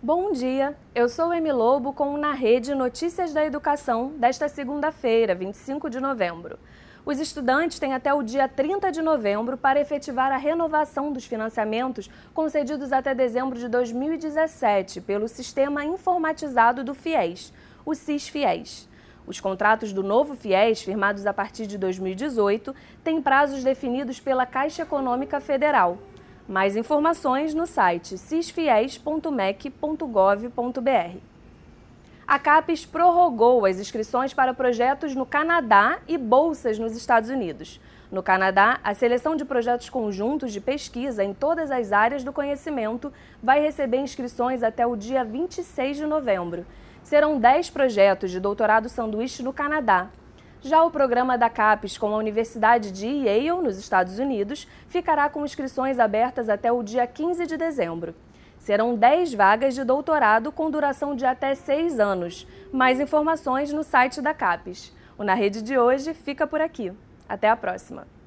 Bom dia, eu sou Emi Lobo com o Na Rede Notícias da Educação desta segunda-feira, 25 de novembro. Os estudantes têm até o dia 30 de novembro para efetivar a renovação dos financiamentos concedidos até dezembro de 2017 pelo Sistema Informatizado do FIES, o CIS-FIES. Os contratos do novo FIES, firmados a partir de 2018, têm prazos definidos pela Caixa Econômica Federal. Mais informações no site cisfies.mec.gov.br. A CAPES prorrogou as inscrições para projetos no Canadá e bolsas nos Estados Unidos. No Canadá, a seleção de projetos conjuntos de pesquisa em todas as áreas do conhecimento vai receber inscrições até o dia 26 de novembro. Serão 10 projetos de doutorado sanduíche no Canadá, já o programa da CAPES com a Universidade de Yale, nos Estados Unidos, ficará com inscrições abertas até o dia 15 de dezembro. Serão 10 vagas de doutorado com duração de até 6 anos. Mais informações no site da CAPES. O Na Rede de hoje fica por aqui. Até a próxima!